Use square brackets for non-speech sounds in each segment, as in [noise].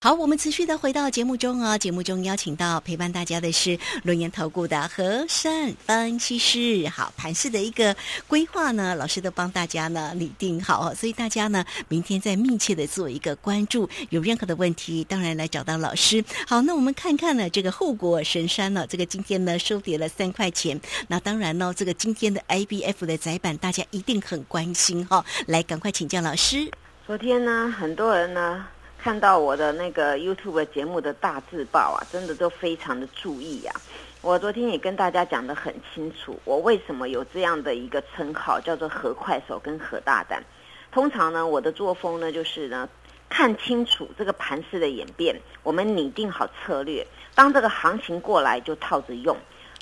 好，我们持续的回到节目中啊，节目中邀请到陪伴大家的是轮研投顾的和善分析师。好，盘市的一个规划呢，老师都帮大家呢拟定好，所以大家呢明天再密切的做一个关注，有任何的问题，当然来找到老师。好，那我们看看呢，这个后果神山呢，这个今天呢收跌了三块钱。那当然呢，这个今天的 IBF 的窄板，大家一定很关心哈。来，赶快请教老师。昨天呢，很多人呢。看到我的那个 YouTube 节目的大字报啊，真的都非常的注意啊。我昨天也跟大家讲得很清楚，我为什么有这样的一个称号，叫做“何快手”跟“何大胆”。通常呢，我的作风呢，就是呢，看清楚这个盘势的演变，我们拟定好策略，当这个行情过来就套着用。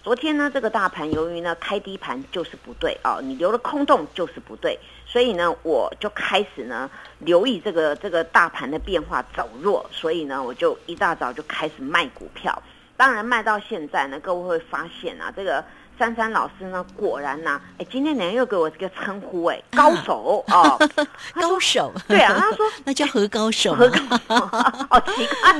昨天呢，这个大盘由于呢开低盘就是不对啊，你留了空洞就是不对，所以呢，我就开始呢留意这个这个大盘的变化走弱，所以呢，我就一大早就开始卖股票。当然卖到现在呢，各位会发现啊，这个珊珊老师呢，果然呢，哎，今天人又给我这个称呼，哎，高手哦，[laughs] 高手，对啊，他说 [laughs] 那叫何高手，[laughs] 何高手，好奇怪，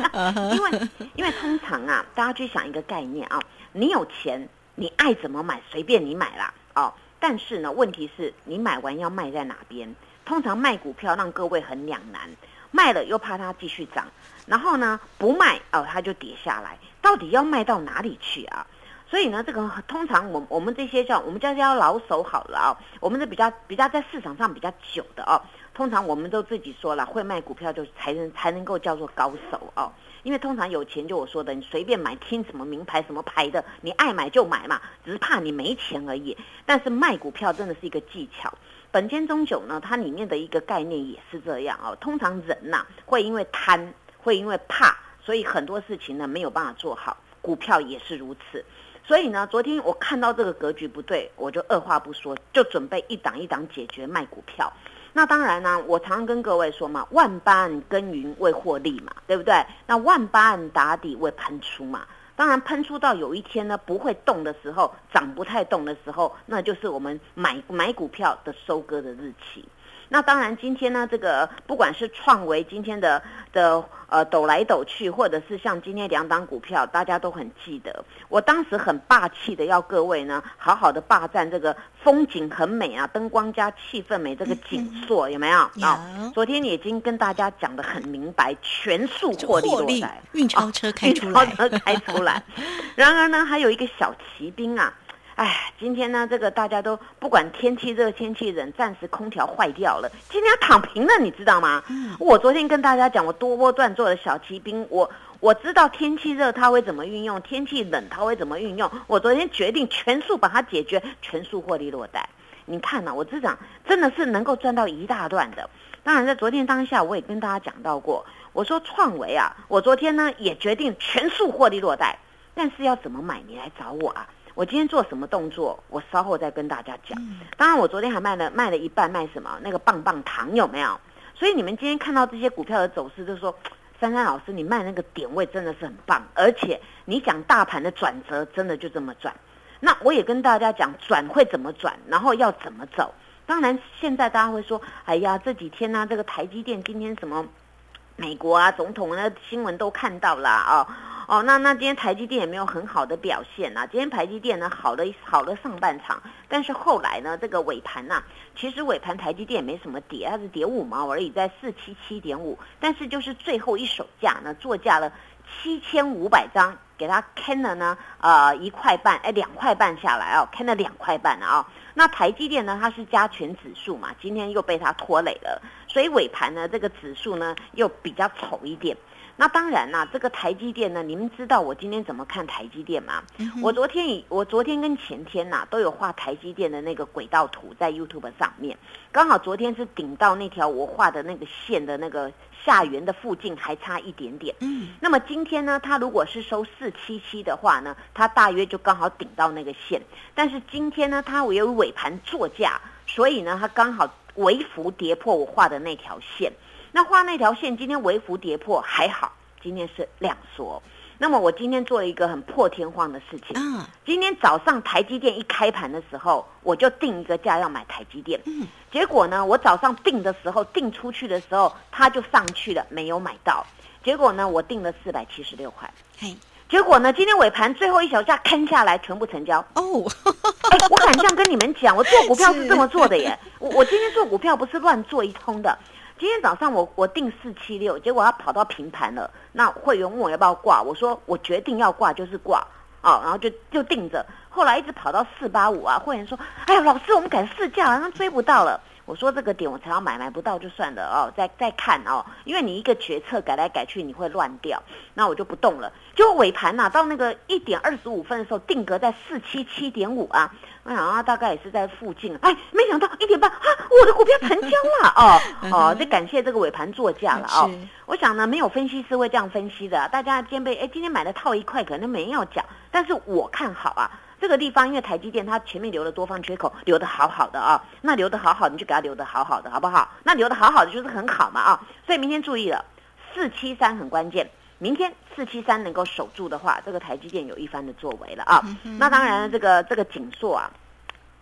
因为因为通常啊，大家去想一个概念啊。你有钱，你爱怎么买随便你买啦，哦。但是呢，问题是你买完要卖在哪边？通常卖股票让各位很两难，卖了又怕它继续涨，然后呢不卖哦它就跌下来，到底要卖到哪里去啊？所以呢，这个通常我我们这些叫我们叫叫老手好了啊，我们是比较比较在市场上比较久的哦。通常我们都自己说了，会卖股票就才能才能够叫做高手哦。因为通常有钱就我说的，你随便买，听什么名牌什么牌的，你爱买就买嘛，只是怕你没钱而已。但是卖股票真的是一个技巧。本间中酒呢，它里面的一个概念也是这样哦。通常人呐，会因为贪，会因为怕，所以很多事情呢没有办法做好。股票也是如此。所以呢，昨天我看到这个格局不对，我就二话不说，就准备一档一档解决卖股票。那当然呢，我常常跟各位说嘛，万般耕耘为获利嘛，对不对？那万般打底为喷出嘛。当然，喷出到有一天呢不会动的时候，涨不太动的时候，那就是我们买买股票的收割的日期。那当然，今天呢，这个不管是创维今天的的呃抖来抖去，或者是像今天两档股票，大家都很记得。我当时很霸气的要各位呢，好好的霸占这个风景很美啊，灯光加气氛美这个景色有没有？啊，昨天已经跟大家讲的很明白，全数获利落袋，运钞车开出来，运钞车开出来。[laughs] 然而呢，还有一个小骑兵啊。哎，今天呢，这个大家都不管天气热天气冷，暂时空调坏掉了，今天要躺平了，你知道吗？我昨天跟大家讲，我多波段做的小骑兵，我我知道天气热它会怎么运用，天气冷它会怎么运用。我昨天决定全数把它解决，全数获利落袋。你看呢，我这场真的是能够赚到一大段的。当然，在昨天当下，我也跟大家讲到过，我说创维啊，我昨天呢也决定全数获利落袋，但是要怎么买，你来找我啊。我今天做什么动作？我稍后再跟大家讲。当然，我昨天还卖了卖了一半，卖什么？那个棒棒糖有没有？所以你们今天看到这些股票的走势，就说珊珊老师，你卖那个点位真的是很棒，而且你讲大盘的转折真的就这么转。那我也跟大家讲转会怎么转，然后要怎么走。当然，现在大家会说，哎呀，这几天呢，这个台积电今天什么美国啊总统那新闻都看到了啊。哦，哦那那今天台积电也没有很好的表现呐。今天台积电呢好了好了上半场，但是后来呢这个尾盘呐，其实尾盘台积电也没什么跌，它是跌五毛而已，在四七七点五。但是就是最后一手价呢，做价了七千五百张，给它坑了呢，呃一块半，哎两块半下来哦，坑了两块半了啊。那台积电呢，它是加权指数嘛，今天又被它拖累了，所以尾盘呢这个指数呢又比较丑一点。那当然啦，这个台积电呢，你们知道我今天怎么看台积电吗？我昨天以我昨天跟前天呐都有画台积电的那个轨道图在 YouTube 上面，刚好昨天是顶到那条我画的那个线的那个下缘的附近，还差一点点。嗯，那么今天呢，它如果是收四七七的话呢，它大约就刚好顶到那个线。但是今天呢，它有尾盘作价，所以呢，它刚好微幅跌破我画的那条线。那画那条线，今天微幅跌破还好，今天是量缩。那么我今天做了一个很破天荒的事情。嗯，今天早上台积电一开盘的时候，我就定一个价要买台积电。嗯，结果呢，我早上定的时候，定出去的时候，它就上去了，没有买到。结果呢，我定了四百七十六块。嘿，结果呢，今天尾盘最后一小价看下来，全部成交。哦，[laughs] 哎，我敢这样跟你们讲，我做股票是这么做的耶。[laughs] 我我今天做股票不是乱做一通的。今天早上我我定四七六，结果他跑到平盘了。那会员问我要不要挂，我说我决定要挂就是挂啊，然后就就定着。后来一直跑到四八五啊，会员说：“哎呀，老师，我们改市价好像追不到了。”我说这个点我才要买，买不到就算了哦，再再看哦，因为你一个决策改来改去，你会乱掉，那我就不动了。就尾盘呐，到那个一点二十五分的时候，定格在四七七点五啊，我想啊，大概也是在附近。哎，没想到一点半啊，我的股票成交了哦哦，得感谢这个尾盘作价了哦。我想呢，没有分析师会这样分析的，大家今天被哎今天买的套一块，可能没人要讲，但是我看好啊。这个地方因为台积电它前面留了多方缺口，留的好好的啊，那留的好好，你就给它留的好好的，好不好？那留的好好的就是很好嘛啊，所以明天注意了，四七三很关键，明天四七三能够守住的话，这个台积电有一番的作为了啊。那当然这个这个景硕啊，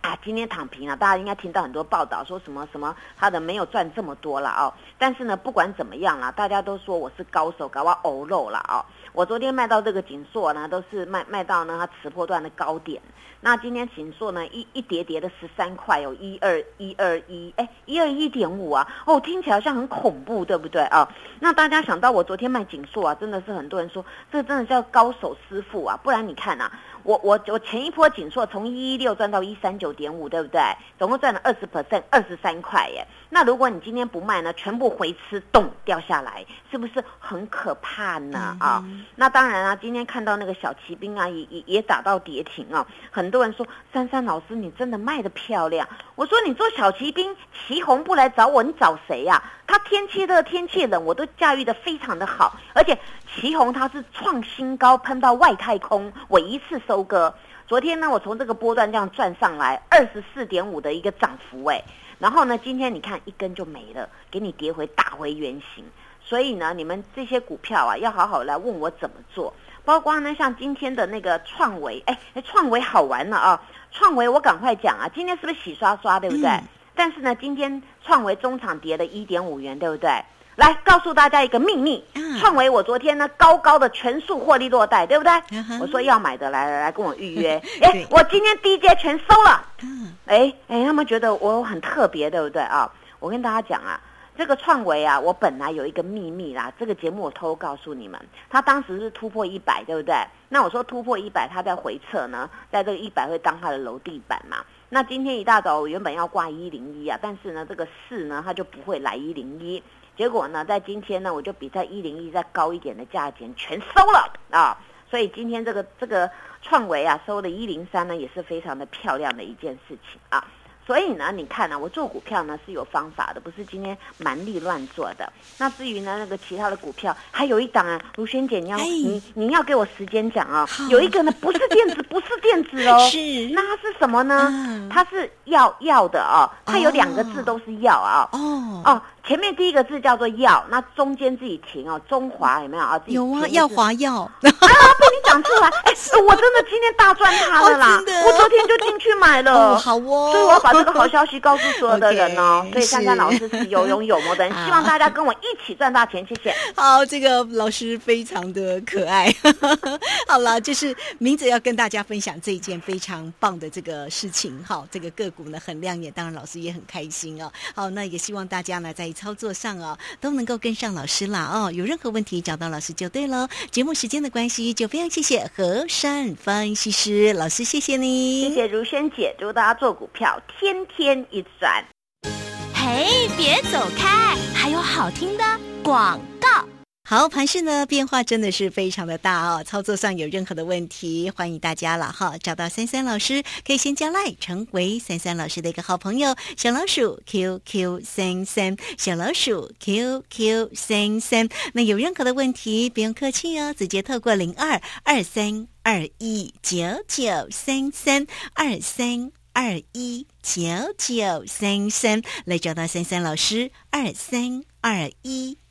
啊今天躺平了，大家应该听到很多报道说什么什么他的没有赚这么多了啊，但是呢不管怎么样啦，大家都说我是高手，搞我欧肉了啊。我昨天卖到这个锦硕呢，都是卖卖到呢它持破段的高点。那今天锦硕呢一一叠叠的十三块，有一二一二一，哎，一二一点五啊，哦，听起来好像很恐怖，对不对啊？那大家想到我昨天卖锦硕啊，真的是很多人说这真的叫高手师傅啊，不然你看啊。我我我前一波紧缩从一一六赚到一三九点五，对不对？总共赚了二十 percent，二十三块耶。那如果你今天不卖呢，全部回吃，咚掉下来，是不是很可怕呢？啊，那当然啊，今天看到那个小骑兵啊，也也也打到跌停啊。很多人说，珊珊老师你真的卖的漂亮。我说你做小骑兵，骑红不来找我，你找谁呀？他天气热，天气冷，我都驾驭的非常的好，而且旗红它是创新高，喷到外太空，我一次收。割，昨天呢，我从这个波段这样转上来二十四点五的一个涨幅，哎，然后呢，今天你看一根就没了，给你跌回打回原形。所以呢，你们这些股票啊，要好好来问我怎么做。包括呢，像今天的那个创维，哎，创维好玩了啊！创维我赶快讲啊，今天是不是洗刷刷，对不对？但是呢，今天创维中场跌了一点五元，对不对？来告诉大家一个秘密，创维我昨天呢高高的全数获利落袋，对不对？我说要买的来来来跟我预约，[laughs] 哎，我今天第一节全收了。哎哎，他们觉得我很特别，对不对啊？我跟大家讲啊，这个创维啊，我本来有一个秘密啦，这个节目我偷告诉你们，他当时是突破一百，对不对？那我说突破一百，他在回撤呢，在这个一百会当他的楼地板嘛。那今天一大早我原本要挂一零一啊，但是呢，这个四呢，他就不会来一零一。结果呢，在今天呢，我就比在一零一再高一点的价钱全收了啊，所以今天这个这个创维啊收的一零三呢，也是非常的漂亮的一件事情啊。所以呢，你看呢，我做股票呢是有方法的，不是今天蛮力乱做的。那至于呢，那个其他的股票，还有一档啊，卢萱姐，你要你你要给我时间讲啊。有一个呢，不是电子，不是电子哦，[laughs] 是那它是什么呢？它是药药的哦，它有两个字都是药啊。哦哦。前面第一个字叫做药，那中间自己停哦。中华有没有啊？有啊，耀华药 [laughs] 啊，被你讲出来，[laughs] 哎，我真的今天大赚它了啦！我昨天就进去买了，好哦。所以我要把这个好消息告诉所有的人哦。[laughs] 所以珊珊老师是有勇有谋的人，希望大家跟我一起赚大钱，谢谢。好，这个老师非常的可爱。好了，就是明哲要跟大家分享这一件非常棒的这个事情。哈，这个个股呢很亮眼，当然老师也很开心哦。好，那也希望大家呢在。操作上哦，都能够跟上老师啦哦，有任何问题找到老师就对喽。节目时间的关系，就非常谢谢何山分析师老师，谢谢你，谢谢如萱姐，祝大家做股票天天一赚。嘿，别走开，还有好听的广告。好，盘市呢变化真的是非常的大哦。操作上有任何的问题，欢迎大家了哈，找到三三老师，可以先加赖，成为三三老师的一个好朋友。小老鼠 QQ 三三，小老鼠 QQ 三三。那有任何的问题，不用客气哦，直接透过零二二三二一九九三三二三二一九九三三来找到三三老师二三二一。